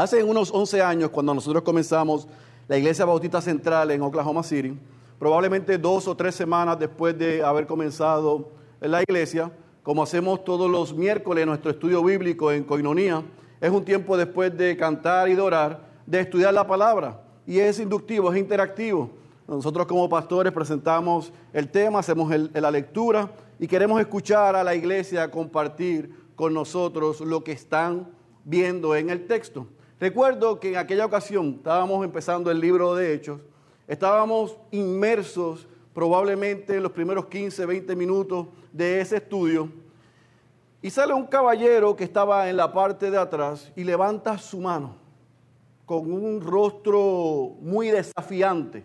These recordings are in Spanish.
Hace unos 11 años, cuando nosotros comenzamos la Iglesia Bautista Central en Oklahoma City, probablemente dos o tres semanas después de haber comenzado la iglesia, como hacemos todos los miércoles nuestro estudio bíblico en Coinonía, es un tiempo después de cantar y de orar, de estudiar la palabra. Y es inductivo, es interactivo. Nosotros como pastores presentamos el tema, hacemos la lectura y queremos escuchar a la iglesia compartir con nosotros lo que están viendo en el texto. Recuerdo que en aquella ocasión estábamos empezando el libro de Hechos, estábamos inmersos probablemente en los primeros 15, 20 minutos de ese estudio, y sale un caballero que estaba en la parte de atrás y levanta su mano con un rostro muy desafiante.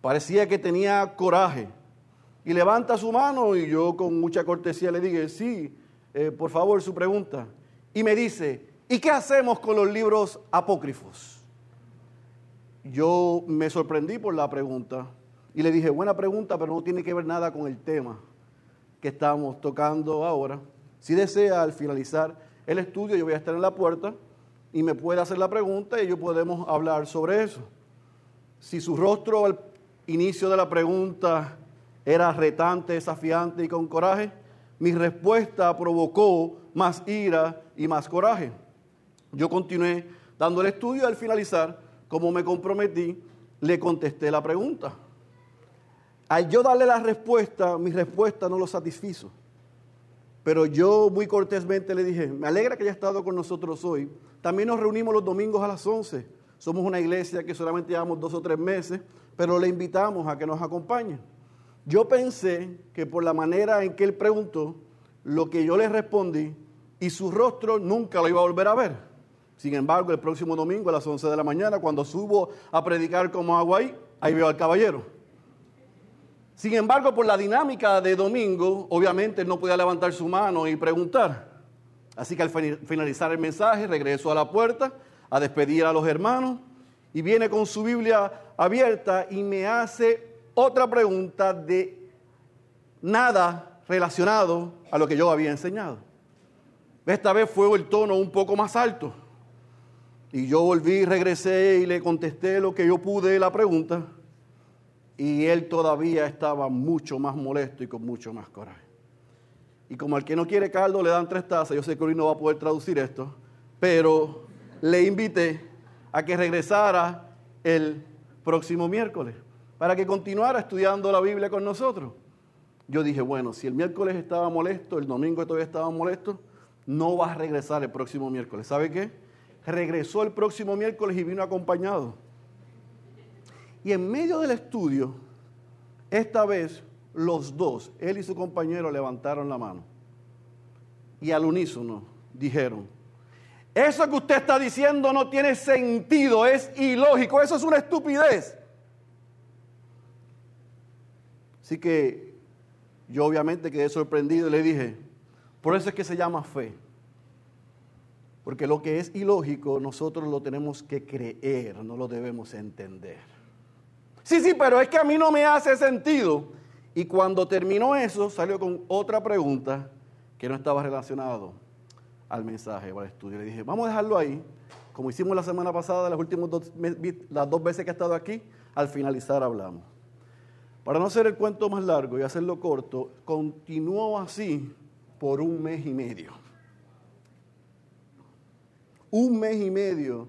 Parecía que tenía coraje. Y levanta su mano y yo con mucha cortesía le dije, sí, eh, por favor, su pregunta. Y me dice, ¿y qué hacemos con los libros apócrifos? Yo me sorprendí por la pregunta y le dije, buena pregunta, pero no tiene que ver nada con el tema que estamos tocando ahora. Si desea, al finalizar el estudio, yo voy a estar en la puerta y me puede hacer la pregunta y yo podemos hablar sobre eso. Si su rostro al inicio de la pregunta era retante, desafiante y con coraje, mi respuesta provocó más ira y más coraje. Yo continué dando el estudio al finalizar, como me comprometí, le contesté la pregunta. Al yo darle la respuesta, mi respuesta no lo satisfizo. Pero yo muy cortésmente le dije, me alegra que haya estado con nosotros hoy. También nos reunimos los domingos a las 11. Somos una iglesia que solamente llevamos dos o tres meses, pero le invitamos a que nos acompañe. Yo pensé que por la manera en que él preguntó, lo que yo le respondí y su rostro nunca lo iba a volver a ver. Sin embargo, el próximo domingo a las 11 de la mañana, cuando subo a predicar como agua ahí, ahí veo al caballero. Sin embargo, por la dinámica de domingo, obviamente no podía levantar su mano y preguntar. Así que al finalizar el mensaje, regreso a la puerta a despedir a los hermanos y viene con su Biblia abierta y me hace otra pregunta de nada relacionado a lo que yo había enseñado. Esta vez fue el tono un poco más alto. Y yo volví, regresé y le contesté lo que yo pude la pregunta. Y él todavía estaba mucho más molesto y con mucho más coraje. Y como al que no quiere caldo le dan tres tazas, yo sé que hoy no va a poder traducir esto, pero le invité a que regresara el próximo miércoles para que continuara estudiando la Biblia con nosotros. Yo dije, bueno, si el miércoles estaba molesto, el domingo todavía estaba molesto, no va a regresar el próximo miércoles. ¿Sabe qué? Regresó el próximo miércoles y vino acompañado. Y en medio del estudio, esta vez los dos, él y su compañero, levantaron la mano. Y al unísono dijeron, eso que usted está diciendo no tiene sentido, es ilógico, eso es una estupidez. Así que yo obviamente quedé sorprendido y le dije, por eso es que se llama fe. Porque lo que es ilógico nosotros lo tenemos que creer, no lo debemos entender. Sí, sí, pero es que a mí no me hace sentido. Y cuando terminó eso, salió con otra pregunta que no estaba relacionado al mensaje o al estudio. Le dije, vamos a dejarlo ahí, como hicimos la semana pasada, las últimas dos, las dos veces que he estado aquí, al finalizar hablamos. Para no hacer el cuento más largo y hacerlo corto, continuó así por un mes y medio. Un mes y medio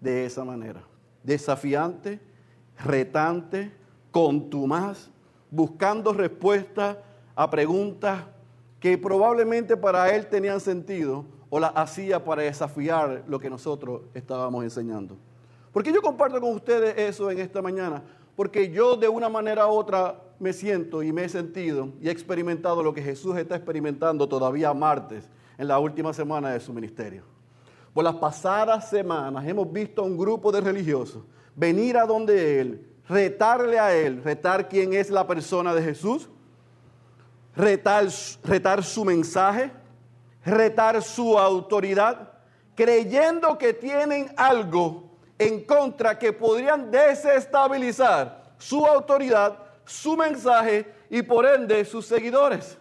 de esa manera. Desafiante, retante, contumaz, buscando respuestas a preguntas que probablemente para él tenían sentido o las hacía para desafiar lo que nosotros estábamos enseñando. ¿Por qué yo comparto con ustedes eso en esta mañana? Porque yo de una manera u otra me siento y me he sentido y he experimentado lo que Jesús está experimentando todavía martes en la última semana de su ministerio. Por las pasadas semanas hemos visto a un grupo de religiosos venir a donde Él, retarle a Él, retar quién es la persona de Jesús, retar, retar su mensaje, retar su autoridad, creyendo que tienen algo en contra que podrían desestabilizar su autoridad, su mensaje y por ende sus seguidores.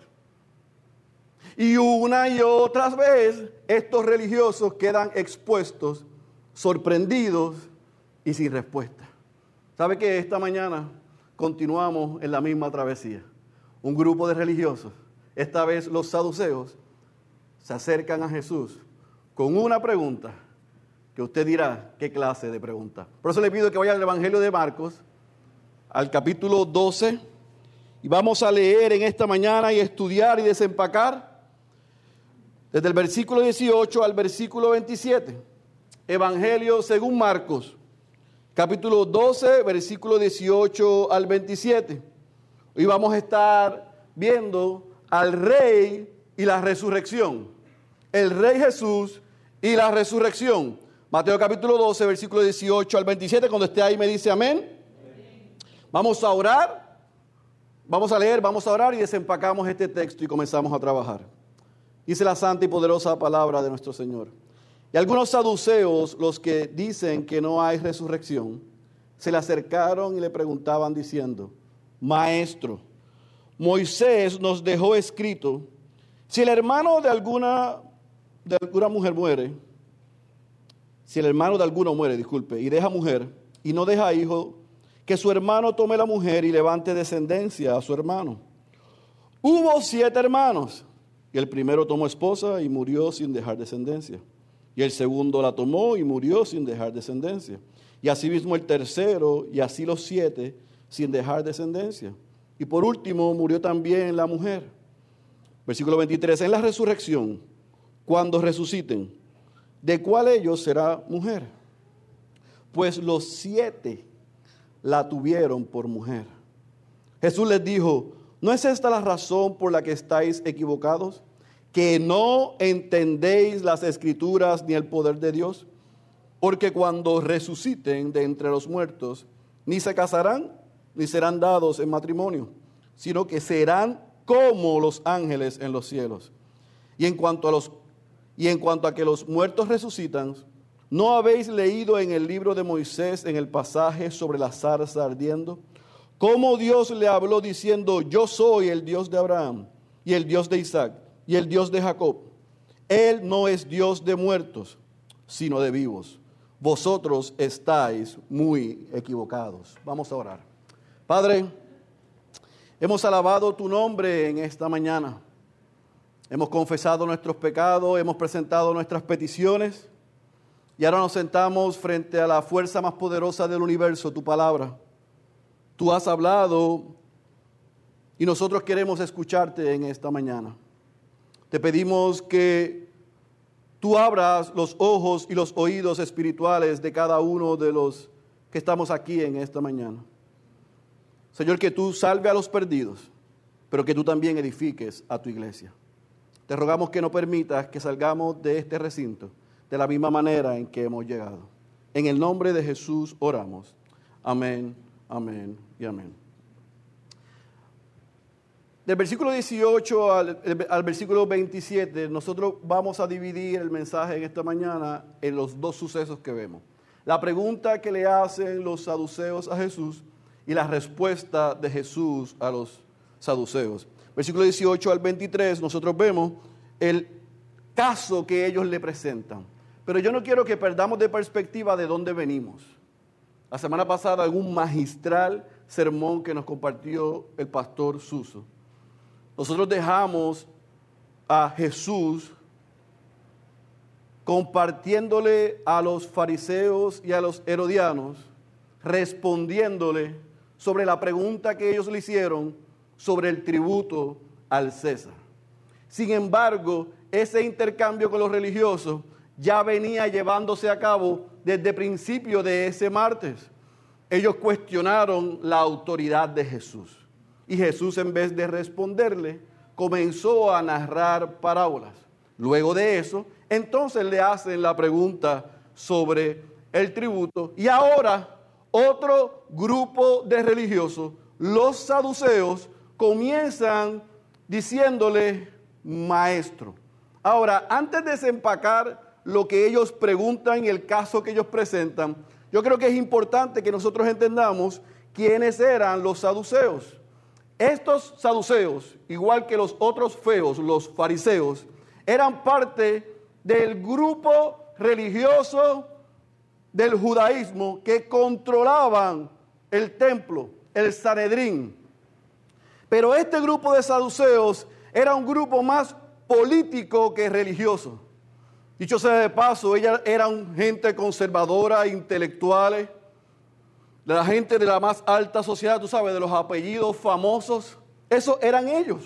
Y una y otras veces estos religiosos quedan expuestos sorprendidos y sin respuesta. ¿Sabe que esta mañana continuamos en la misma travesía? Un grupo de religiosos, esta vez los saduceos, se acercan a Jesús con una pregunta que usted dirá qué clase de pregunta. Por eso le pido que vaya al Evangelio de Marcos, al capítulo 12, y vamos a leer en esta mañana y estudiar y desempacar desde el versículo 18 al versículo 27. Evangelio según Marcos, capítulo 12, versículo 18 al 27. Hoy vamos a estar viendo al rey y la resurrección. El rey Jesús y la resurrección. Mateo capítulo 12, versículo 18 al 27. Cuando esté ahí me dice amén. Vamos a orar. Vamos a leer, vamos a orar y desempacamos este texto y comenzamos a trabajar. Dice la santa y poderosa palabra de nuestro Señor. Y algunos saduceos, los que dicen que no hay resurrección, se le acercaron y le preguntaban diciendo, Maestro, Moisés nos dejó escrito, si el hermano de alguna, de alguna mujer muere, si el hermano de alguno muere, disculpe, y deja mujer, y no deja hijo, que su hermano tome la mujer y levante descendencia a su hermano. Hubo siete hermanos, el primero tomó esposa y murió sin dejar descendencia. Y el segundo la tomó y murió sin dejar descendencia. Y asimismo el tercero, y así los siete, sin dejar descendencia. Y por último murió también la mujer. Versículo 23, en la resurrección, cuando resuciten, ¿de cuál ellos será mujer? Pues los siete la tuvieron por mujer. Jesús les dijo, ¿no es esta la razón por la que estáis equivocados? Que no entendéis las escrituras ni el poder de Dios, porque cuando resuciten de entre los muertos, ni se casarán, ni serán dados en matrimonio, sino que serán como los ángeles en los cielos. Y en cuanto a los y en cuanto a que los muertos resucitan, ¿no habéis leído en el libro de Moisés en el pasaje sobre la zarza ardiendo? Cómo Dios le habló diciendo, yo soy el Dios de Abraham y el Dios de Isaac y el Dios de Jacob. Él no es Dios de muertos, sino de vivos. Vosotros estáis muy equivocados. Vamos a orar. Padre, hemos alabado tu nombre en esta mañana. Hemos confesado nuestros pecados, hemos presentado nuestras peticiones y ahora nos sentamos frente a la fuerza más poderosa del universo, tu palabra. Tú has hablado y nosotros queremos escucharte en esta mañana. Te pedimos que tú abras los ojos y los oídos espirituales de cada uno de los que estamos aquí en esta mañana. Señor, que tú salve a los perdidos, pero que tú también edifiques a tu iglesia. Te rogamos que no permitas que salgamos de este recinto de la misma manera en que hemos llegado. En el nombre de Jesús oramos. Amén, amén y amén. Del versículo 18 al, versículo 27, nosotros vamos a dividir el mensaje en esta mañana en los dos sucesos que vemos. La pregunta que le hacen los saduceos a Jesús y la respuesta de Jesús a los saduceos. Versículo 18 al 23, nosotros vemos el caso que ellos le presentan. Pero yo no quiero que perdamos de perspectiva de dónde venimos. La semana pasada, algún magistral sermón que nos compartió el pastor Suso nosotros dejamos a Jesús compartiéndole a los fariseos y a los herodianos, respondiéndole sobre la pregunta que ellos le hicieron sobre el tributo al César. Sin embargo, ese intercambio con los religiosos ya venía llevándose a cabo desde principio de ese martes. Ellos cuestionaron la autoridad de Jesús. Y Jesús en vez de responderle, comenzó a narrar parábolas. Luego de eso, entonces le hacen la pregunta sobre el tributo. Y ahora otro grupo de religiosos, los saduceos, comienzan diciéndole maestro. Ahora, antes de desempacar lo que ellos preguntan y el caso que ellos presentan, yo creo que es importante que nosotros entendamos quiénes eran los saduceos. Estos saduceos, igual que los otros feos, los fariseos, eran parte del grupo religioso del judaísmo que controlaban el templo, el Sanedrín. Pero este grupo de saduceos era un grupo más político que religioso. Dicho sea de paso, ellas eran gente conservadora, intelectuales, la gente de la más alta sociedad, tú sabes, de los apellidos famosos. Esos eran ellos.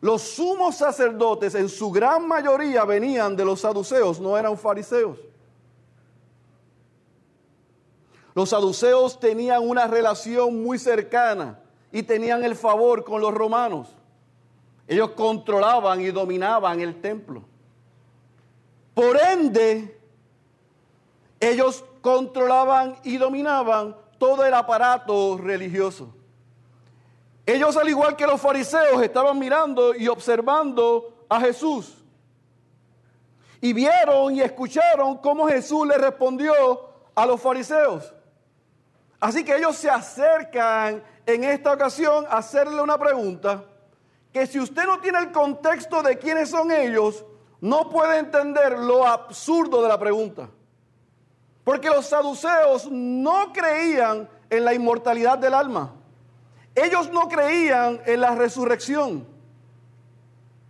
Los sumos sacerdotes en su gran mayoría venían de los saduceos, no eran fariseos. Los saduceos tenían una relación muy cercana y tenían el favor con los romanos. Ellos controlaban y dominaban el templo. Por ende, ellos controlaban y dominaban todo el aparato religioso. Ellos, al igual que los fariseos, estaban mirando y observando a Jesús. Y vieron y escucharon cómo Jesús le respondió a los fariseos. Así que ellos se acercan en esta ocasión a hacerle una pregunta que si usted no tiene el contexto de quiénes son ellos, no puede entender lo absurdo de la pregunta. Porque los saduceos no creían en la inmortalidad del alma. Ellos no creían en la resurrección.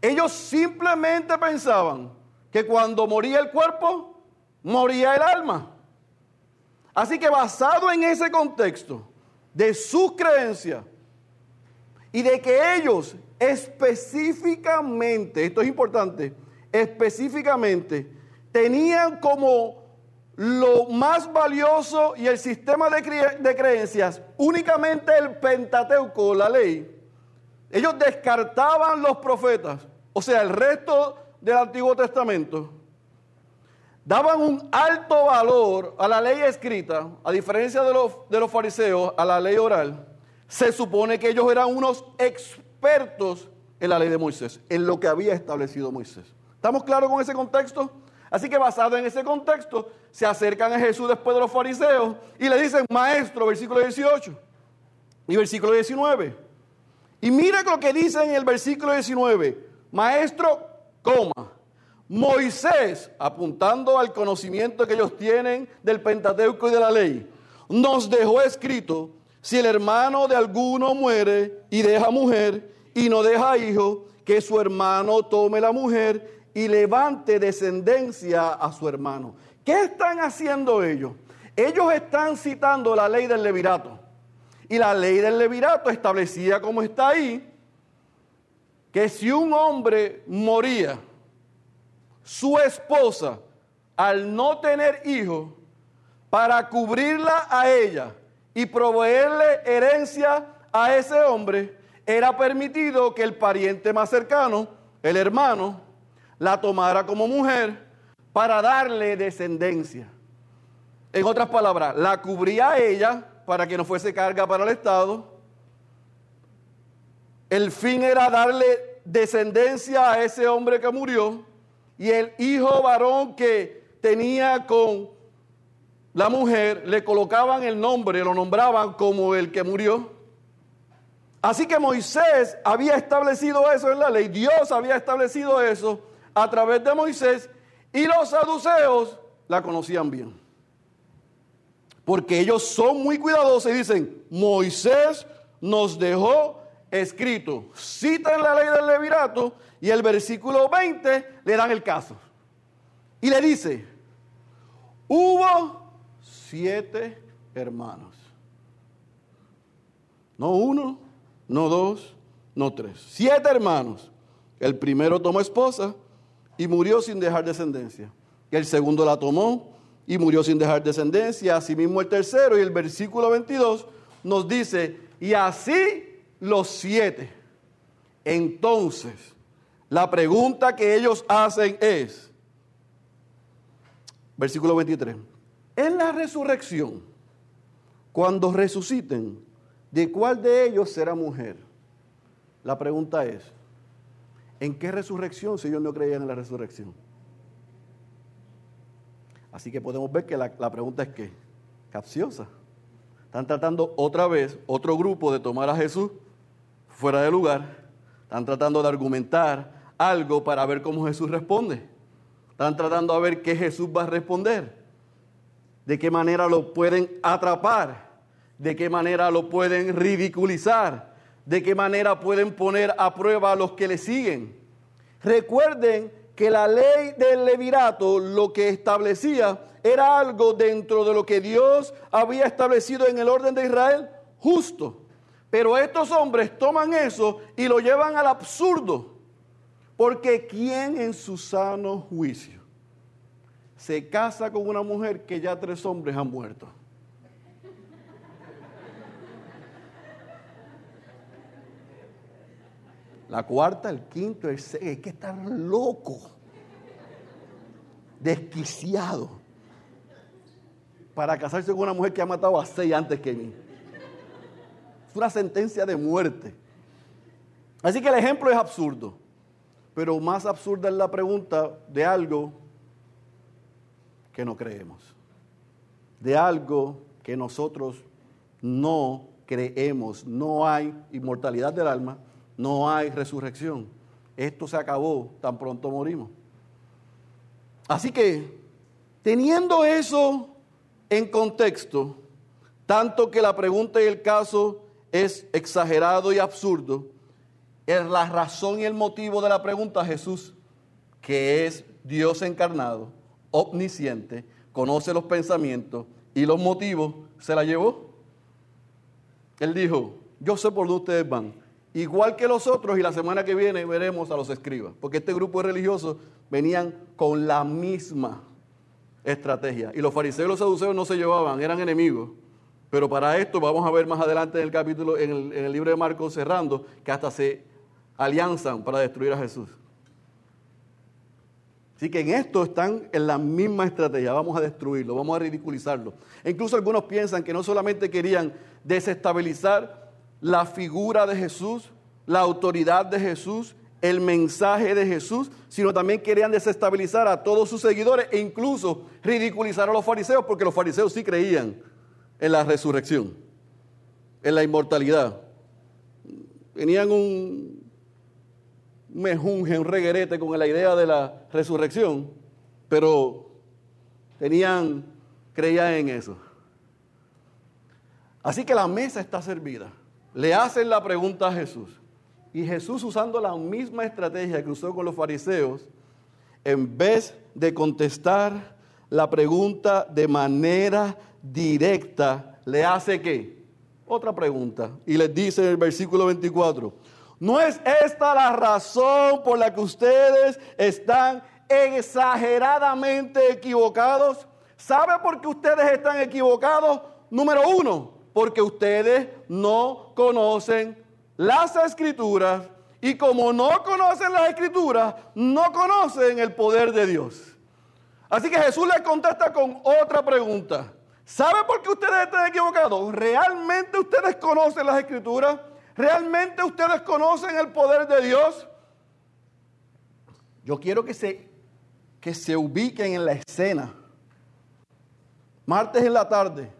Ellos simplemente pensaban que cuando moría el cuerpo, moría el alma. Así que basado en ese contexto de sus creencias y de que ellos específicamente, esto es importante, específicamente tenían como lo más valioso y el sistema de, creencias, únicamente el Pentateuco, la ley, ellos descartaban los profetas, o sea, el resto del Antiguo Testamento, daban un alto valor a la ley escrita, a diferencia de los, de los fariseos, a la ley oral. Se supone que ellos eran unos expertos en la ley de Moisés, en lo que había establecido Moisés. ¿Estamos claros con ese contexto? Así que basado en ese contexto, se acercan a Jesús después de los fariseos y le dicen, maestro, versículo 18 y versículo 19. Y mira lo que dice en el versículo 19, maestro, coma. Moisés, apuntando al conocimiento que ellos tienen del Pentateuco y de la ley, nos dejó escrito, si el hermano de alguno muere y deja mujer y no deja hijo, que su hermano tome la mujer y levante descendencia a su hermano. ¿Qué están haciendo ellos? Ellos están citando la ley del levirato. Y la ley del levirato establecía como está ahí, que si un hombre moría, su esposa, al no tener hijos, para cubrirla a ella y proveerle herencia a ese hombre, era permitido que el pariente más cercano, el hermano, la tomara como mujer para darle descendencia. En otras palabras, la cubría a ella para que no fuese carga para el Estado. El fin era darle descendencia a ese hombre que murió y el hijo varón que tenía con la mujer le colocaban el nombre, lo nombraban como el que murió. Así que Moisés había establecido eso en la ley, Dios había establecido eso a través de Moisés y los saduceos la conocían bien. Porque ellos son muy cuidadosos y dicen, Moisés nos dejó escrito. Citan la ley del levirato y el versículo 20 le dan el caso. Y le dice, hubo siete hermanos. No uno, no dos, no tres. Siete hermanos. El primero tomó esposa y murió sin dejar descendencia. El segundo la tomó y murió sin dejar descendencia. Asimismo el tercero y el versículo 22 nos dice, y así los siete. Entonces, la pregunta que ellos hacen es, versículo 23, en la resurrección, cuando resuciten, ¿de cuál de ellos será mujer? La pregunta es, ¿En qué resurrección si ellos no creían en la resurrección? Así que podemos ver que la, pregunta es que, capciosa. Están tratando otra vez, otro grupo, de tomar a Jesús fuera de lugar. Están tratando de argumentar algo para ver cómo Jesús responde. Están tratando a ver qué Jesús va a responder. de qué manera lo pueden atrapar, de qué manera lo pueden ridiculizar, de qué manera pueden poner a prueba a los que le siguen. Recuerden que la ley del levirato lo que establecía era algo dentro de lo que Dios había establecido en el orden de Israel justo. Pero estos hombres toman eso y lo llevan al absurdo. Porque ¿quién en su sano juicio se casa con una mujer que ya tres hombres han muerto? La cuarta, el quinto, el sexto, es que estar loco, desquiciado, para casarse con una mujer que ha matado a seis antes que mí. Es una sentencia de muerte. Así que el ejemplo es absurdo, pero más absurda es la pregunta de algo que no creemos, de algo que nosotros no creemos. No hay inmortalidad del alma no hay resurrección. Esto se acabó, tan pronto morimos. Así que, teniendo eso en contexto, tanto que la pregunta y el caso es exagerado y absurdo, es la razón y el motivo de la pregunta Jesús, que es Dios encarnado, omnisciente, conoce los pensamientos y los motivos, se la llevó. Él dijo, yo sé por dónde ustedes van, igual que los otros, y la semana que viene veremos a los escribas, porque este grupo de religiosos venían con la misma estrategia. Y los fariseos y los saduceos no se llevaban, eran enemigos. Pero para esto vamos a ver más adelante en el capítulo, en el, libro de Marcos cerrando, que hasta se alianzan para destruir a Jesús. Así que en esto están en la misma estrategia. Vamos a destruirlo, vamos a ridiculizarlo. E incluso algunos piensan que no solamente querían desestabilizar la figura de Jesús, la autoridad de Jesús, el mensaje de Jesús, sino también querían desestabilizar a todos sus seguidores e incluso ridiculizar a los fariseos, porque los fariseos sí creían en la resurrección, en la inmortalidad. Tenían un mejunje, un reguerete con la idea de la resurrección, pero tenían, creían en eso. Así que la mesa está servida le hacen la pregunta a Jesús. Y Jesús usando la misma estrategia que usó con los fariseos, en vez de contestar la pregunta de manera directa, le hace qué? Otra pregunta. Y les dice en el versículo 24, ¿no es esta la razón por la que ustedes están exageradamente equivocados? ¿Sabe por qué ustedes están equivocados? Número uno, porque ustedes no conocen las escrituras y como no conocen las escrituras, no conocen el poder de Dios. Así que Jesús les contesta con otra pregunta. ¿Sabe por qué ustedes están equivocados? ¿Realmente ustedes conocen las escrituras? ¿Realmente ustedes conocen el poder de Dios? Yo quiero que se, que se ubiquen en la escena. Martes en la tarde,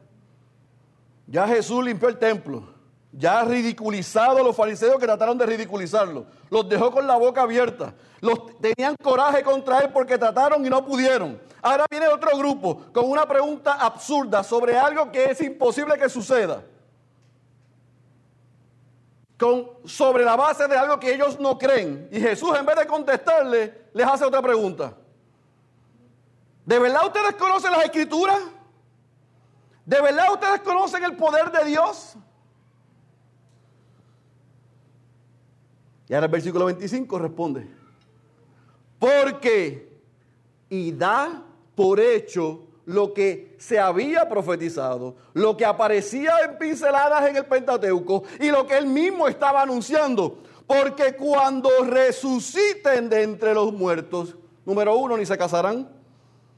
ya Jesús limpió el templo. Ya ha ridiculizado a los fariseos que trataron de ridiculizarlo. Los dejó con la boca abierta. Los tenían coraje contra él porque trataron y no pudieron. Ahora viene otro grupo con una pregunta absurda sobre algo que es imposible que suceda. Con, sobre la base de algo que ellos no creen. Y Jesús en vez de contestarle, les hace otra pregunta. ¿De verdad ustedes conocen las escrituras? ¿De verdad ustedes conocen el poder de Dios? Y ahora el versículo 25 responde, porque y da por hecho lo que se había profetizado, lo que aparecía en pinceladas en el Pentateuco y lo que él mismo estaba anunciando. Porque cuando resuciten de entre los muertos, número uno, ni se casarán,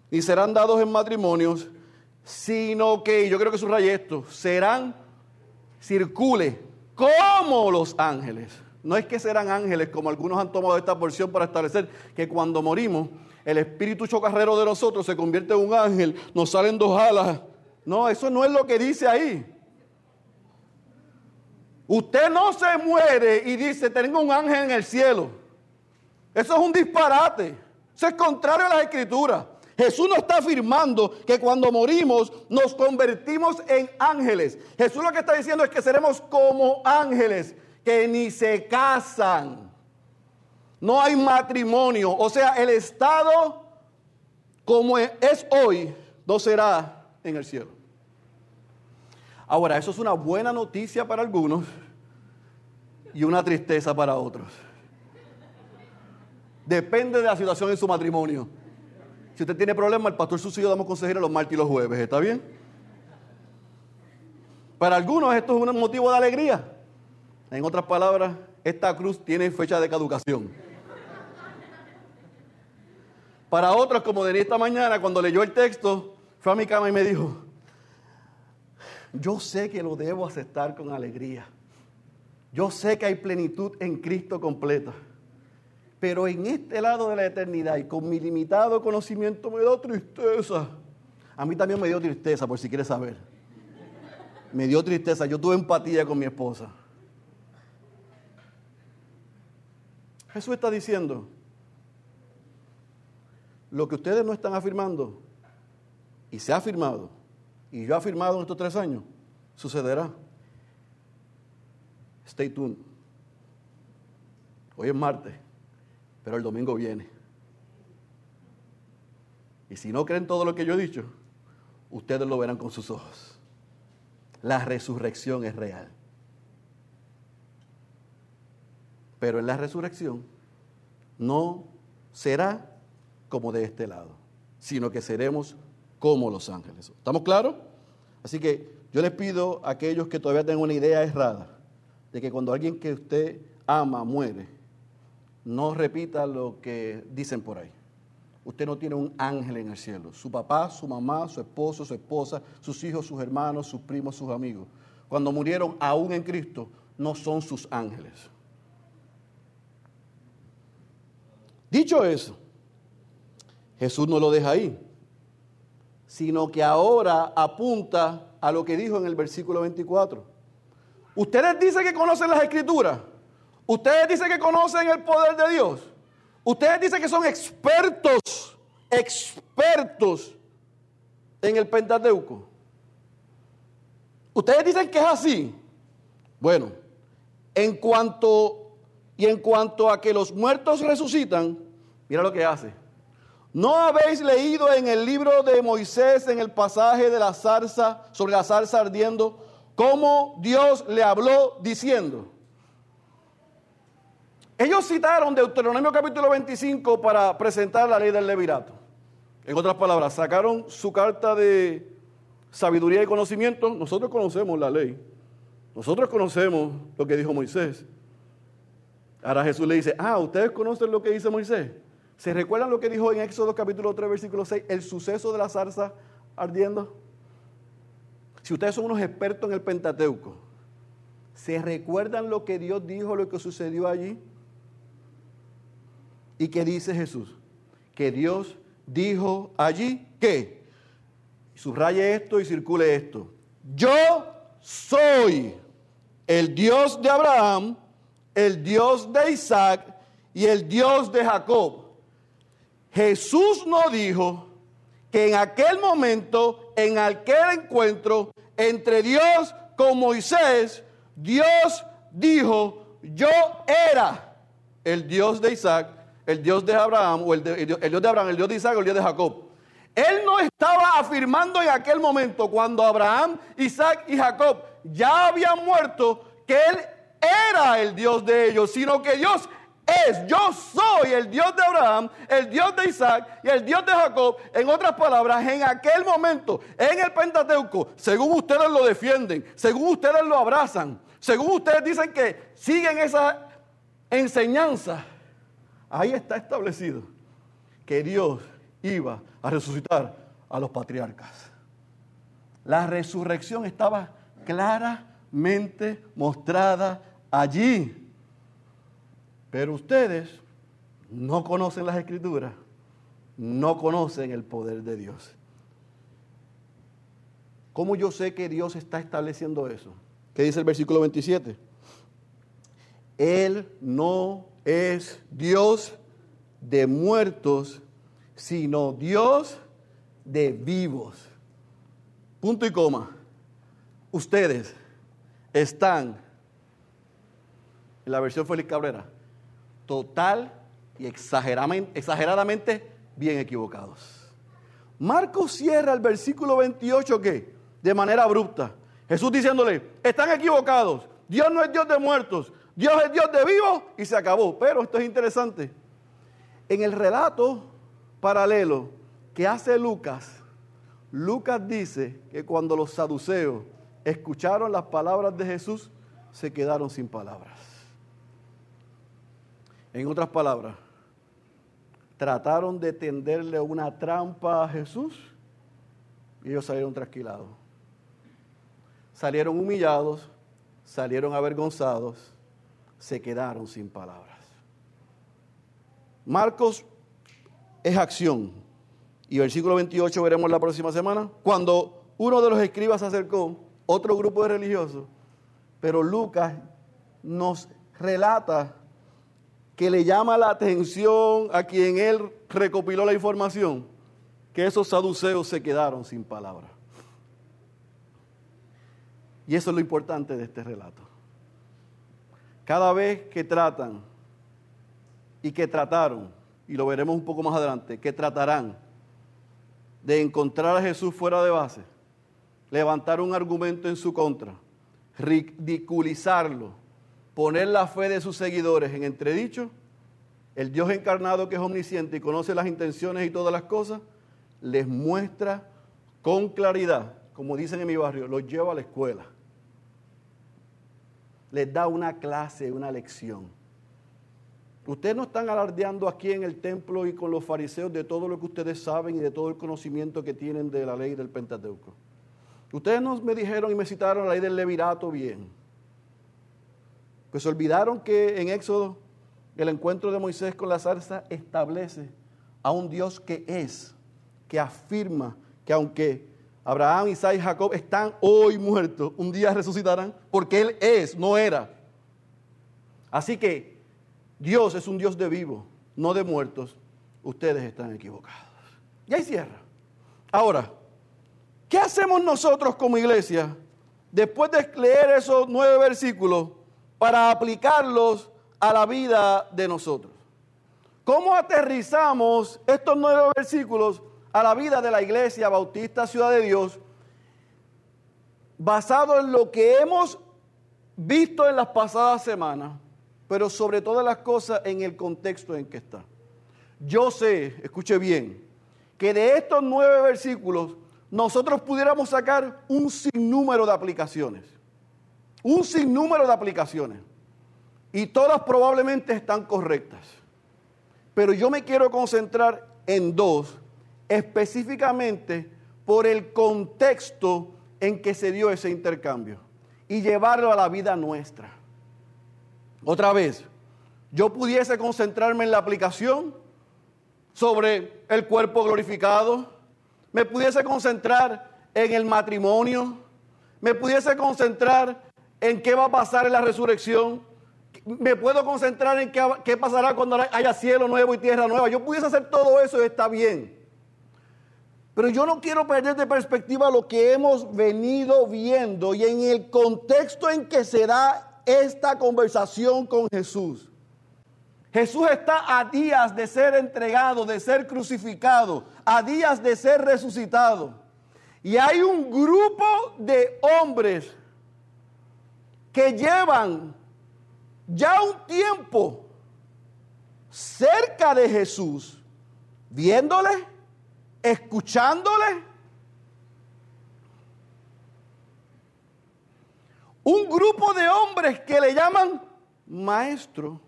ni serán dados en matrimonios, sino que, yo creo que subraye esto, serán, circule como los ángeles. No es que serán ángeles, como algunos han tomado esta porción para establecer que cuando morimos, el espíritu chocarrero de nosotros se convierte en un ángel, nos salen dos alas. No, eso no es lo que dice ahí. Usted no se muere y dice, tengo un ángel en el cielo. Eso es un disparate. Eso es contrario a las escrituras. Jesús no está afirmando que cuando morimos nos convertimos en ángeles. Jesús lo que está diciendo es que seremos como ángeles, que ni se casan. No hay matrimonio. O sea, el estado como es hoy no será en el cielo. Ahora, eso es una buena noticia para algunos y una tristeza para otros. Depende de la situación en su matrimonio. Si usted tiene problemas, el pastor Sucio damos consejeros los martes y los jueves, ¿está bien? Para algunos esto es un motivo de alegría. En otras palabras, esta cruz tiene fecha de caducación. Para otros, como de esta mañana, cuando leyó el texto, fue a mi cama y me dijo, yo sé que lo debo aceptar con alegría. Yo sé que hay plenitud en Cristo completa. Pero en este lado de la eternidad y con mi limitado conocimiento me da tristeza. A mí también me dio tristeza, por si quieres saber. Me dio tristeza. Yo tuve empatía con mi esposa. Jesús está diciendo, lo que ustedes no están afirmando, y se ha afirmado, y yo he afirmado en estos tres años, sucederá. Stay tuned. Hoy es martes pero el domingo viene. Y si no creen todo lo que yo he dicho, ustedes lo verán con sus ojos. La resurrección es real. Pero en la resurrección no será como de este lado, sino que seremos como los ángeles. ¿Estamos claros? Así que yo les pido a aquellos que todavía tengan una idea errada de que cuando alguien que usted ama muere, no repita lo que dicen por ahí. Usted no tiene un ángel en el cielo. Su papá, su mamá, su esposo, su esposa, sus hijos, sus hermanos, sus primos, sus amigos. Cuando murieron aún en Cristo, no son sus ángeles. Dicho eso, Jesús no lo deja ahí, sino que ahora apunta a lo que dijo en el versículo 24. Ustedes dicen que conocen las escrituras Ustedes dicen que conocen el poder de Dios. Ustedes dicen que son expertos, expertos en el Pentateuco. Ustedes dicen que es así. Bueno, en cuanto y en cuanto a que los muertos resucitan, mira lo que hace. ¿No habéis leído en el libro de Moisés, en el pasaje de la zarza, sobre la zarza ardiendo, cómo Dios le habló diciendo? Ellos citaron Deuteronomio capítulo 25 para presentar la ley del levirato. En otras palabras, sacaron su carta de sabiduría y conocimiento. Nosotros conocemos la ley. Nosotros conocemos lo que dijo Moisés. Ahora Jesús le dice, ah, ustedes conocen lo que dice Moisés. ¿Se recuerdan lo que dijo en Éxodo capítulo 3, versículo 6? El suceso de la zarza ardiendo. Si ustedes son unos expertos en el Pentateuco, ¿se recuerdan lo que Dios dijo, lo que sucedió allí? ¿Y qué dice Jesús? Que Dios dijo allí que, subraye esto y circule esto, yo soy el Dios de Abraham, el Dios de Isaac y el Dios de Jacob. Jesús no dijo que en aquel momento, en aquel encuentro entre Dios con Moisés, Dios dijo, yo era el Dios de Isaac el Dios de Abraham, o el, Dios de Abraham, el Dios de Isaac, o el Dios de Jacob. Él no estaba afirmando en aquel momento, cuando Abraham, Isaac y Jacob ya habían muerto, que Él era el Dios de ellos, sino que Dios es, yo soy el Dios de Abraham, el Dios de Isaac y el Dios de Jacob. En otras palabras, en aquel momento, en el Pentateuco, según ustedes lo defienden, según ustedes lo abrazan, según ustedes dicen que siguen esa enseñanza, Ahí está establecido que Dios iba a resucitar a los patriarcas. La resurrección estaba claramente mostrada allí. Pero ustedes no conocen las escrituras, no conocen el poder de Dios. ¿Cómo yo sé que Dios está estableciendo eso? ¿Qué dice el versículo 27? Él no es Dios de muertos, sino Dios de vivos. Punto y coma. Ustedes están, en la versión Félix Cabrera, total y exageradamente, exageradamente bien equivocados. Marcos cierra el versículo 28 que, de manera abrupta, Jesús diciéndole, están equivocados, Dios no es Dios de muertos, Dios es Dios de vivos y se acabó. Pero esto es interesante. En el relato paralelo que hace Lucas, Lucas dice que cuando los saduceos escucharon las palabras de Jesús, se quedaron sin palabras. En otras palabras, trataron de tenderle una trampa a Jesús y ellos salieron trasquilados. Salieron humillados, salieron avergonzados, se quedaron sin palabras. Marcos es acción. Y versículo 28 veremos la próxima semana. Cuando uno de los escribas se acercó, otro grupo de religiosos, pero Lucas nos relata que le llama la atención a quien él recopiló la información, que esos saduceos se quedaron sin palabras. Y eso es lo importante de este relato. Cada vez que tratan y que trataron, y lo veremos un poco más adelante, que tratarán de encontrar a Jesús fuera de base, levantar un argumento en su contra, ridiculizarlo, poner la fe de sus seguidores en entredicho, el Dios encarnado que es omnisciente y conoce las intenciones y todas las cosas, les muestra con claridad, como dicen en mi barrio, los lleva a la escuela. Les da una clase, una lección. Ustedes no están alardeando aquí en el templo y con los fariseos de todo lo que ustedes saben y de todo el conocimiento que tienen de la ley del Pentateuco. Ustedes no me dijeron y me citaron la ley del levirato bien. Pues olvidaron que en Éxodo el encuentro de Moisés con la zarza establece a un Dios que es, que afirma que aunque Abraham, Isaac y Jacob están hoy muertos, un día resucitarán, porque Él es, no era. Así que Dios es un Dios de vivos, no de muertos. Ustedes están equivocados. Y ahí cierra. Ahora, ¿qué hacemos nosotros como iglesia después de leer esos nueve versículos? para aplicarlos a la vida de nosotros. ¿Cómo aterrizamos estos nueve versículos a la vida de la iglesia bautista Ciudad de Dios basado en lo que hemos visto en las pasadas semanas, pero sobre todas las cosas en el contexto en que está? Yo sé, escuche bien, que de estos nueve versículos nosotros pudiéramos sacar un sinnúmero de aplicaciones un sinnúmero de aplicaciones y todas probablemente están correctas. Pero yo me quiero concentrar en dos, específicamente por el contexto en que se dio ese intercambio y llevarlo a la vida nuestra. Otra vez, yo pudiese concentrarme en la aplicación sobre el cuerpo glorificado, me pudiese concentrar en el matrimonio, me pudiese concentrar en qué va a pasar en la resurrección. Me puedo concentrar en qué, pasará cuando haya cielo nuevo y tierra nueva. Yo pudiese hacer todo eso y está bien. Pero yo no quiero perder de perspectiva lo que hemos venido viendo y en el contexto en que se da esta conversación con Jesús. Jesús está a días de ser entregado, de ser crucificado, a días de ser resucitado. Y hay un grupo de hombres que llevan ya un tiempo cerca de Jesús, viéndole, escuchándole. Un grupo de hombres que le llaman maestro,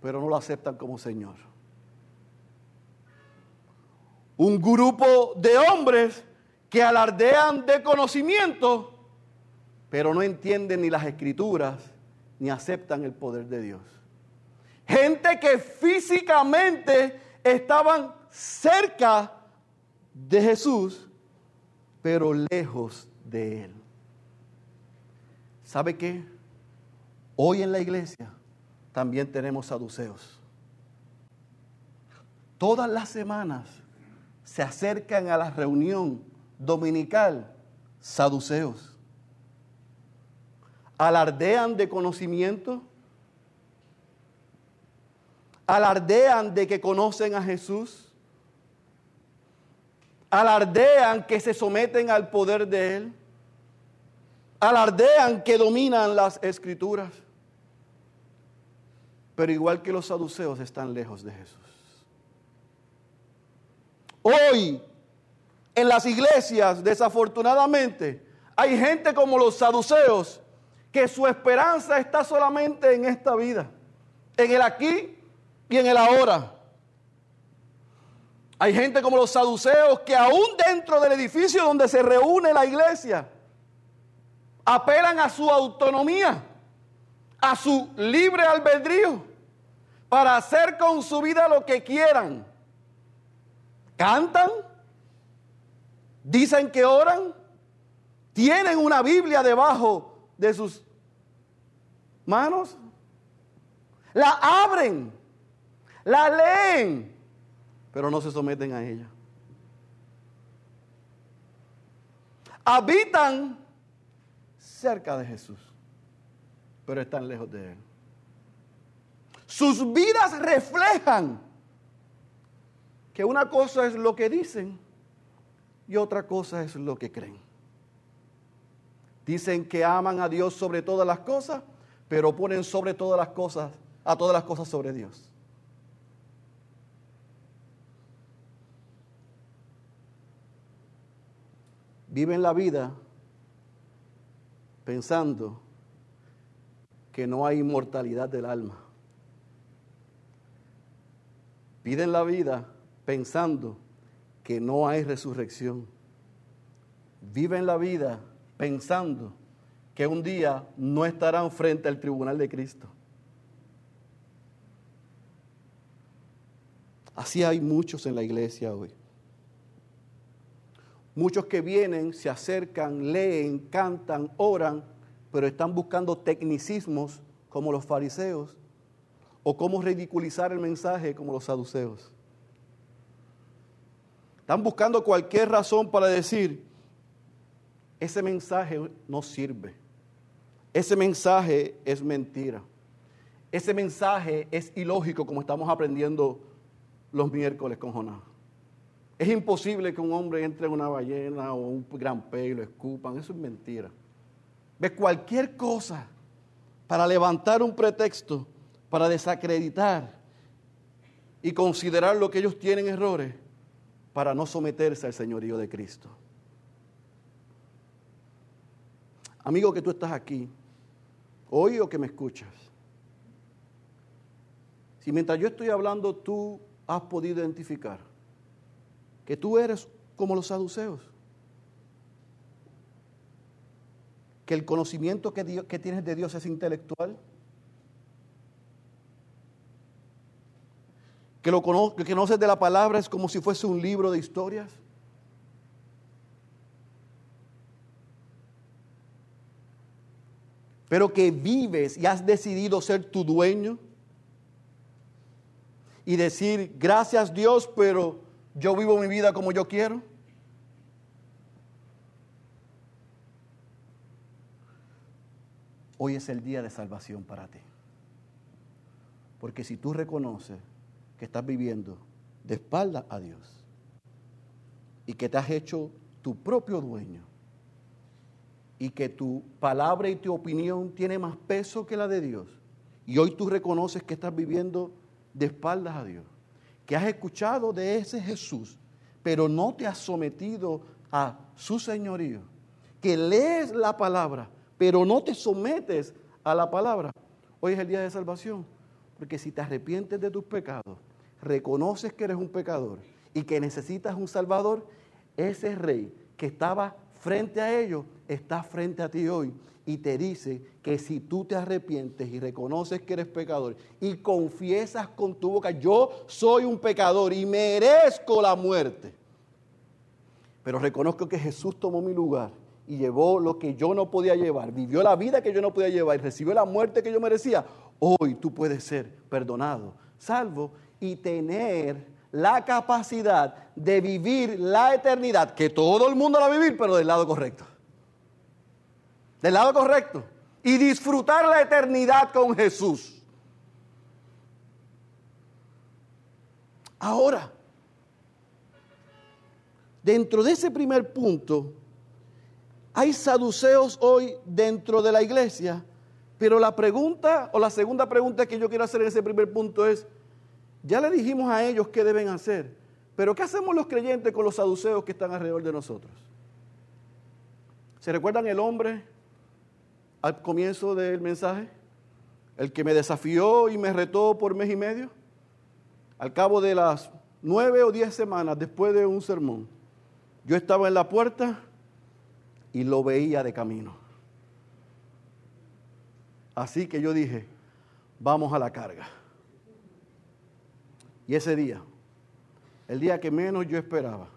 pero no lo aceptan como Señor. Un grupo de hombres que alardean de conocimiento, pero no entienden ni las escrituras ni aceptan el poder de Dios. Gente que físicamente estaban cerca de Jesús, pero lejos de Él. ¿Sabe qué? Hoy en la iglesia también tenemos saduceos. Todas las semanas se acercan a la reunión dominical saduceos. Alardean de conocimiento, alardean de que conocen a Jesús, alardean que se someten al poder de Él, alardean que dominan las escrituras, pero igual que los saduceos están lejos de Jesús. Hoy, en las iglesias, desafortunadamente, hay gente como los saduceos que su esperanza está solamente en esta vida, en el aquí y en el ahora. Hay gente como los saduceos que aún dentro del edificio donde se reúne la iglesia, apelan a su autonomía, a su libre albedrío, para hacer con su vida lo que quieran cantan, dicen que oran, tienen una Biblia debajo de sus manos, la abren, la leen, pero no se someten a ella. Habitan cerca de Jesús, pero están lejos de Él. Sus vidas reflejan que una cosa es lo que dicen y otra cosa es lo que creen. Dicen que aman a Dios sobre todas las cosas, pero ponen sobre todas las cosas, a todas las cosas sobre Dios. Viven la vida pensando que no hay inmortalidad del alma. Piden la vida pensando que no hay resurrección. Viven la vida pensando que un día no estarán frente al tribunal de Cristo. Así hay muchos en la iglesia hoy. Muchos que vienen, se acercan, leen, cantan, oran, pero están buscando tecnicismos como los fariseos o cómo ridiculizar el mensaje como los saduceos. Están buscando cualquier razón para decir, ese mensaje no sirve. Ese mensaje es mentira. Ese mensaje es ilógico como estamos aprendiendo los miércoles con Jonás. Es imposible que un hombre entre en una ballena o un gran pez y lo escupan. Eso es mentira. Ve cualquier cosa para levantar un pretexto, para desacreditar y considerar lo que ellos tienen errores para no someterse al señorío de Cristo. Amigo que tú estás aquí, hoy o que me escuchas, si mientras yo estoy hablando tú has podido identificar que tú eres como los saduceos, que el conocimiento que, tienes de Dios es intelectual, que lo que conoces de la palabra es como si fuese un libro de historias. Pero que vives y has decidido ser tu dueño y decir, gracias Dios, pero yo vivo mi vida como yo quiero. Hoy es el día de salvación para ti. Porque si tú reconoces que estás viviendo de espalda a Dios y que te has hecho tu propio dueño y que tu palabra y tu opinión tiene más peso que la de Dios y hoy tú reconoces que estás viviendo de espaldas a Dios, que has escuchado de ese Jesús, pero no te has sometido a su señorío, que lees la palabra, pero no te sometes a la palabra. Hoy es el día de salvación, porque si te arrepientes de tus pecados, reconoces que eres un pecador y que necesitas un Salvador, ese rey que estaba frente a ellos está frente a ti hoy y te dice que si tú te arrepientes y reconoces que eres pecador y confiesas con tu boca, yo soy un pecador y merezco la muerte, pero reconozco que Jesús tomó mi lugar y llevó lo que yo no podía llevar, vivió la vida que yo no podía llevar y recibió la muerte que yo merecía, hoy tú puedes ser perdonado, salvo y tener la capacidad de vivir la eternidad, que todo el mundo la va a vivir, pero del lado correcto. Del lado correcto. Y disfrutar la eternidad con Jesús. Ahora, dentro de ese primer punto, hay saduceos hoy dentro de la iglesia, pero la pregunta o la segunda pregunta que yo quiero hacer en ese primer punto es, ya le dijimos a ellos qué deben hacer, pero ¿qué hacemos los creyentes con los saduceos que están alrededor de nosotros? ¿Se recuerdan el hombre al comienzo del mensaje? El que me desafió y me retó por mes y medio. Al cabo de las nueve o diez semanas después de un sermón, yo estaba en la puerta y lo veía de camino. Así que yo dije, vamos a la carga. Y ese día, el día que menos yo esperaba,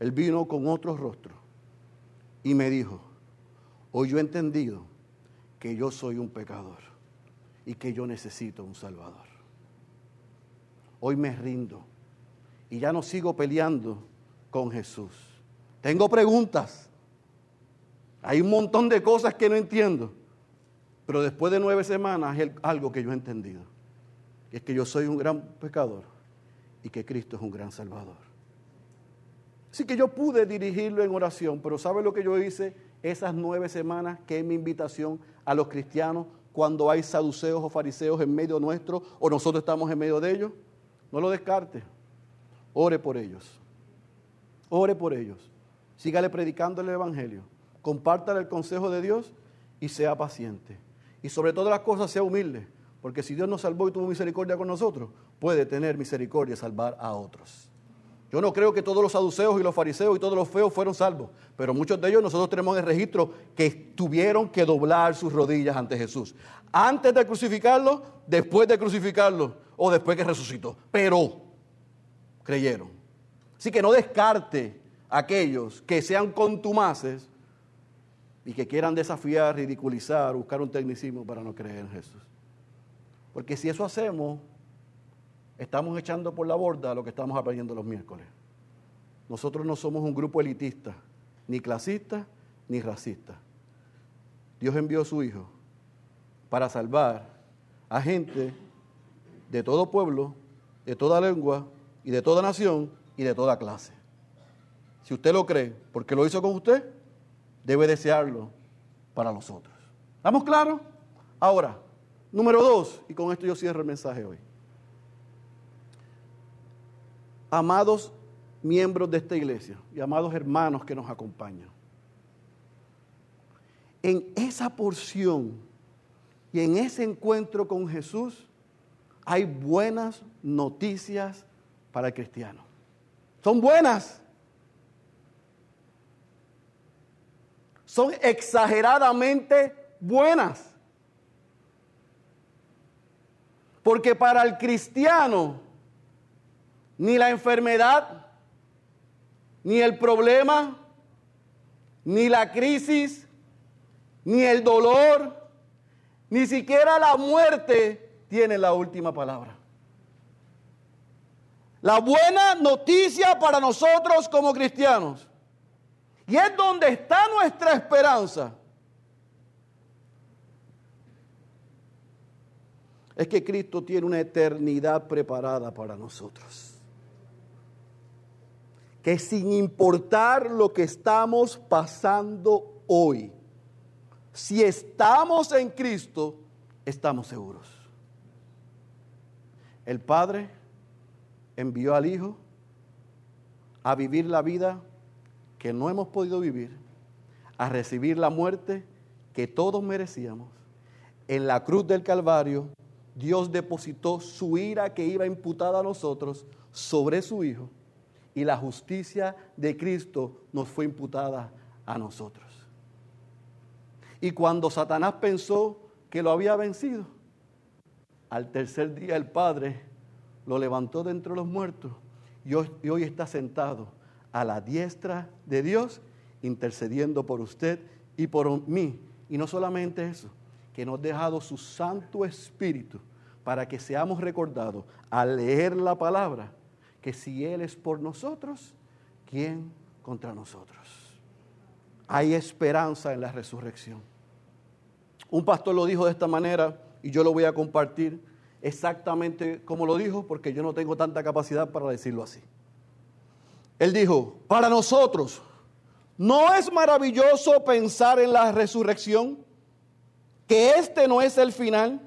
él vino con otro rostro y me dijo, hoy yo he entendido que yo soy un pecador y que yo necesito un Salvador. Hoy me rindo y ya no sigo peleando con Jesús. Tengo preguntas. Hay un montón de cosas que no entiendo. Pero después de nueve semanas es algo que yo he entendido es que yo soy un gran pecador y que Cristo es un gran salvador. Así que yo pude dirigirlo en oración, pero ¿sabe lo que yo hice esas nueve semanas que es mi invitación a los cristianos cuando hay saduceos o fariseos en medio nuestro o nosotros estamos en medio de ellos? No lo descarte. Ore por ellos. Ore por ellos. Sígale predicando el Evangelio. Compártale el consejo de Dios y sea paciente. Y sobre todas las cosas sea humilde. Porque si Dios nos salvó y tuvo misericordia con nosotros, puede tener misericordia y salvar a otros. Yo no creo que todos los saduceos y los fariseos y todos los feos fueron salvos, pero muchos de ellos nosotros tenemos el registro que tuvieron que doblar sus rodillas ante Jesús. Antes de crucificarlo, después de crucificarlo o después que resucitó. Pero creyeron. Así que no descarte a aquellos que sean contumaces y que quieran desafiar, ridiculizar, buscar un tecnicismo para no creer en Jesús. Porque si eso hacemos, estamos echando por la borda lo que estamos aprendiendo los miércoles. Nosotros no somos un grupo elitista, ni clasista, ni racista. Dios envió a su Hijo para salvar a gente de todo pueblo, de toda lengua y de toda nación y de toda clase. Si usted lo cree, porque lo hizo con usted, debe desearlo para nosotros. ¿Estamos claros? Ahora, Número dos, y con esto yo cierro el mensaje hoy. Amados miembros de esta iglesia y amados hermanos que nos acompañan, en esa porción y en ese encuentro con Jesús hay buenas noticias para el cristiano. Son buenas. Son exageradamente buenas. Porque para el cristiano, ni la enfermedad, ni el problema, ni la crisis, ni el dolor, ni siquiera la muerte tiene la última palabra. La buena noticia para nosotros como cristianos, y es donde está nuestra esperanza, es que Cristo tiene una eternidad preparada para nosotros. Que sin importar lo que estamos pasando hoy, si estamos en Cristo, estamos seguros. El Padre envió al Hijo a vivir la vida que no hemos podido vivir, a recibir la muerte que todos merecíamos. En la cruz del Calvario Dios depositó su ira que iba imputada a nosotros sobre su Hijo y la justicia de Cristo nos fue imputada a nosotros. Y cuando Satanás pensó que lo había vencido, al tercer día el Padre lo levantó de entre los muertos y hoy, y hoy está sentado a la diestra de Dios intercediendo por usted y por mí. Y no solamente eso, que nos ha dejado su Santo Espíritu para que seamos recordados al leer la palabra que si Él es por nosotros, ¿quién contra nosotros? Hay esperanza en la resurrección. Un pastor lo dijo de esta manera y yo lo voy a compartir exactamente como lo dijo porque yo no tengo tanta capacidad para decirlo así. Él dijo, para nosotros, ¿no es maravilloso pensar en la resurrección? Que este no es el final,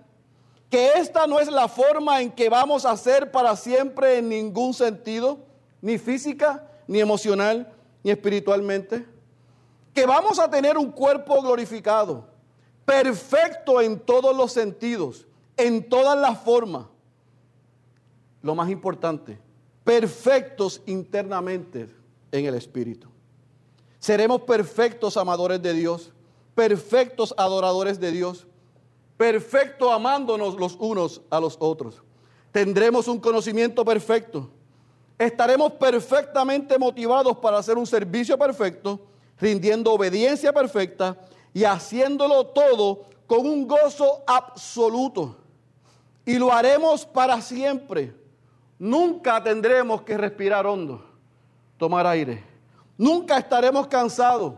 que esta no es la forma en que vamos a ser para siempre en ningún sentido, ni física, ni emocional, ni espiritualmente. Que vamos a tener un cuerpo glorificado, perfecto en todos los sentidos, en todas las formas. Lo más importante, perfectos internamente en el Espíritu. Seremos perfectos amadores de Dios, perfectos adoradores de Dios, perfectos amándonos los unos a los otros. Tendremos un conocimiento perfecto. Estaremos perfectamente motivados para hacer un servicio perfecto, rindiendo obediencia perfecta y haciéndolo todo con un gozo absoluto. Y lo haremos para siempre Nunca tendremos que respirar hondo, tomar aire. Nunca estaremos cansados.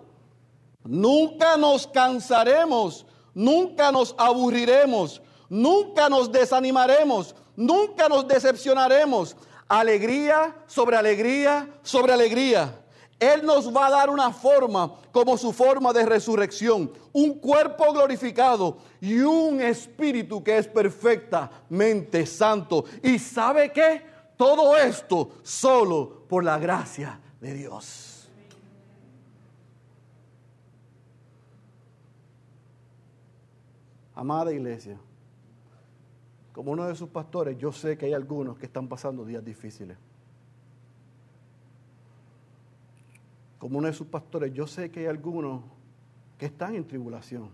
Nunca nos cansaremos. Nunca nos aburriremos. Nunca nos desanimaremos. Nunca nos decepcionaremos. Alegría sobre alegría sobre alegría. Él nos va a dar una forma como su forma de resurrección, un cuerpo glorificado y un espíritu que es perfectamente santo. ¿Y sabe qué? Todo esto solo por la gracia de Dios. Amada iglesia, como uno de sus pastores, yo sé que hay algunos que están pasando días difíciles. Como uno de sus pastores, yo sé que hay algunos que están en tribulación.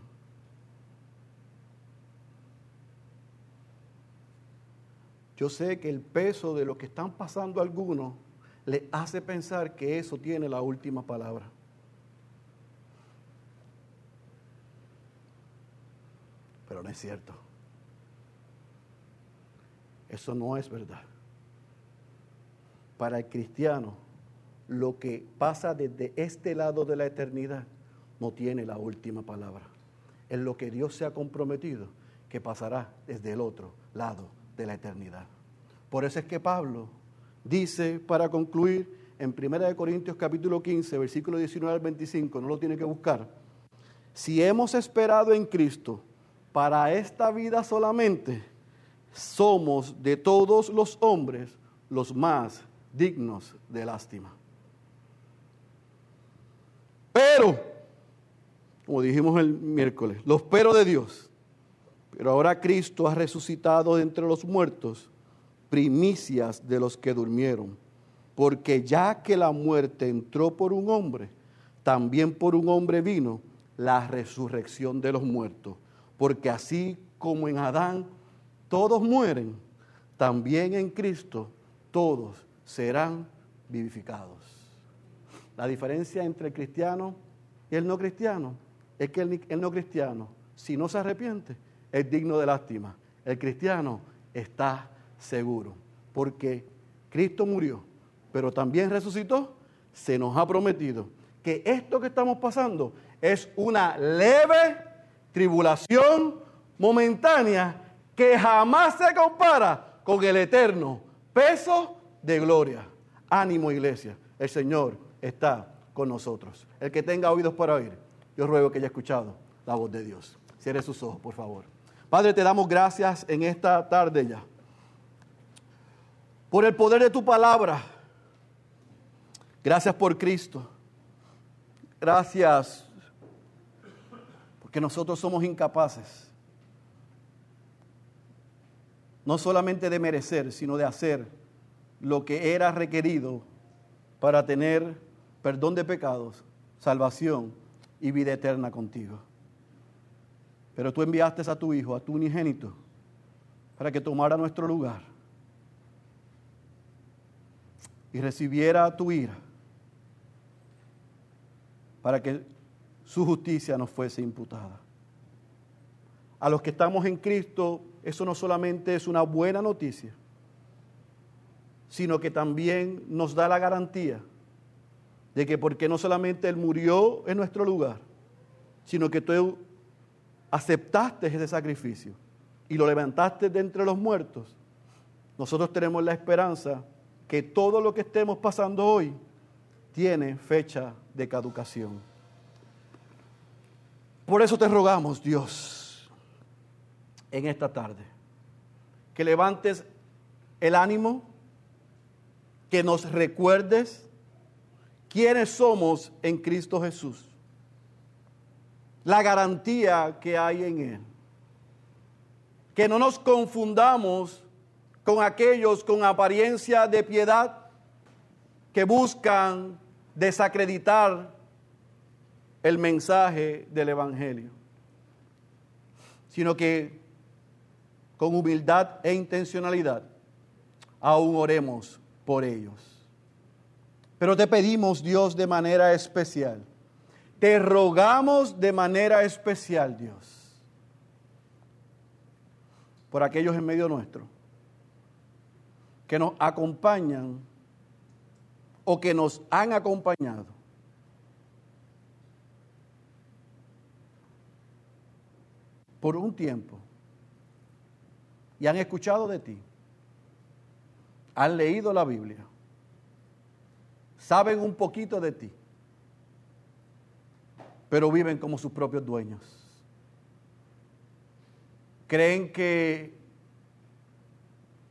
Yo sé que el peso de lo que están pasando algunos les hace pensar que eso tiene la última palabra. Pero no es cierto. Eso no es verdad. Para el cristiano, lo que pasa desde este lado de la eternidad no tiene la última palabra. Es lo que Dios se ha comprometido que pasará desde el otro lado de la eternidad. Por eso es que Pablo dice, para concluir, en 1 Corintios capítulo 15, versículo 19 al 25, no lo tiene que buscar, si hemos esperado en Cristo para esta vida solamente, somos de todos los hombres los más dignos de lástima. Pero, como dijimos el miércoles, los pero de Dios pero ahora Cristo ha resucitado de entre los muertos, primicias de los que durmieron. Porque ya que la muerte entró por un hombre, también por un hombre vino la resurrección de los muertos. Porque así como en Adán todos mueren, también en Cristo todos serán vivificados. La diferencia entre el cristiano y el no cristiano es que el, el no cristiano, si no se arrepiente, es digno de lástima. El cristiano está seguro, porque Cristo murió, pero también resucitó. Se nos ha prometido que esto que estamos pasando es una leve tribulación momentánea que jamás se compara con el eterno peso de gloria. Ánimo iglesia, el Señor está con nosotros. El que tenga oídos para oír, yo ruego que haya escuchado la voz de Dios. Cierre sus ojos, por favor. Padre, te damos gracias en esta tarde ya. Por el poder de tu palabra. Gracias por Cristo. Gracias porque nosotros somos incapaces. No solamente de merecer, sino de hacer lo que era requerido para tener perdón de pecados, salvación y vida eterna contigo. Pero tú enviaste a tu Hijo, a tu unigénito, para que tomara nuestro lugar y recibiera tu ira, para que su justicia nos fuese imputada. A los que estamos en Cristo, eso no solamente es una buena noticia, sino que también nos da la garantía de que porque no solamente Él murió en nuestro lugar, sino que tú aceptaste ese sacrificio y lo levantaste de entre los muertos, nosotros tenemos la esperanza que todo lo que estemos pasando hoy tiene fecha de caducación. Por eso te rogamos, Dios, en esta tarde, que levantes el ánimo, que nos recuerdes quiénes somos en Cristo Jesús, la garantía que hay en Él, que no nos confundamos con aquellos con apariencia de piedad que buscan desacreditar el mensaje del Evangelio, sino que con humildad e intencionalidad aún oremos por ellos. Pero te pedimos, Dios, de manera especial, te rogamos de manera especial, Dios, por aquellos en medio nuestro que nos acompañan o que nos han acompañado. Por un tiempo y han escuchado de ti, han leído la Biblia, saben un poquito de ti, pero viven como sus propios dueños. Creen que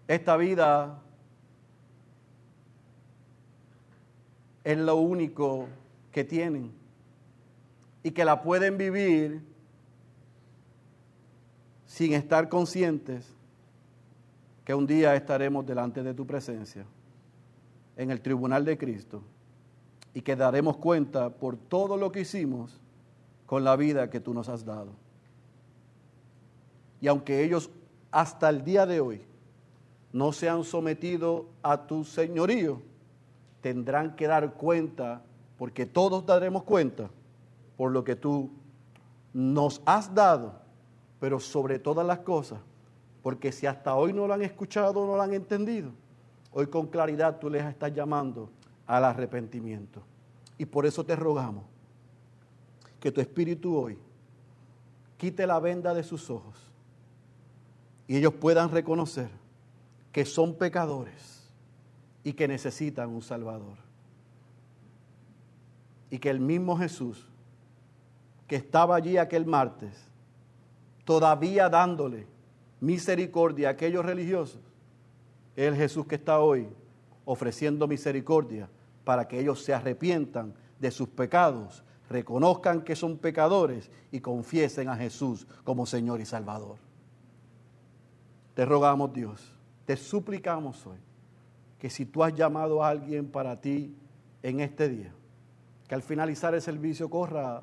esta vida es lo único que tienen y que la pueden vivir sin estar conscientes que un día estaremos delante de tu presencia en el tribunal de Cristo y que daremos cuenta por todo lo que hicimos con la vida que tú nos has dado. Y aunque ellos hasta el día de hoy no se han sometido a tu señorío, tendrán que dar cuenta, porque todos daremos cuenta por lo que tú nos has dado, pero sobre todas las cosas, porque si hasta hoy no lo han escuchado, no lo han entendido, hoy con claridad tú les estás llamando al arrepentimiento. Y por eso te rogamos que tu espíritu hoy quite la venda de sus ojos y ellos puedan reconocer que son pecadores y que necesitan un Salvador. Y que el mismo Jesús, que estaba allí aquel martes, todavía dándole misericordia a aquellos religiosos, el Jesús que está hoy ofreciendo misericordia para que ellos se arrepientan de sus pecados, reconozcan que son pecadores y confiesen a Jesús como Señor y Salvador. Te rogamos Dios, te suplicamos hoy que si tú has llamado a alguien para ti en este día, que al finalizar el servicio corra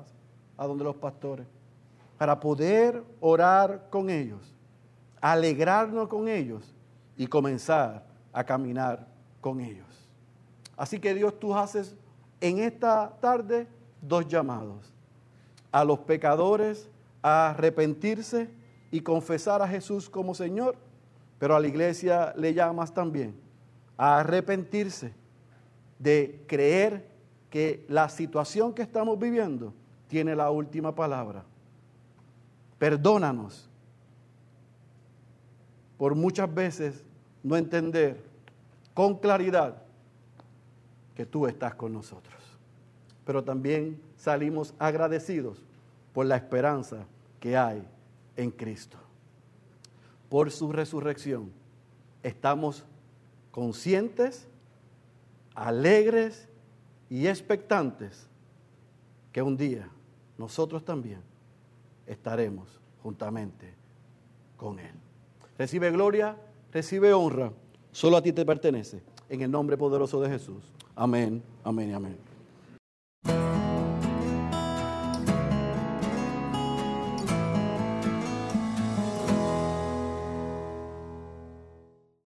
a donde los pastores, para poder orar con ellos, alegrarnos con ellos y comenzar a caminar con ellos. Así que Dios, tú haces en esta tarde dos llamados. A los pecadores a arrepentirse y confesar a Jesús como Señor, pero a la iglesia le llamas también a arrepentirse de creer que la situación que estamos viviendo tiene la última palabra. Perdónanos por muchas veces no entender con claridad que tú estás con nosotros. Pero también salimos agradecidos por la esperanza que hay en Cristo. Por su resurrección estamos conscientes, alegres y expectantes que un día nosotros también estaremos juntamente con Él. Recibe gloria, recibe honra, solo a ti te pertenece, en el nombre poderoso de Jesús. Amén, amén y amén.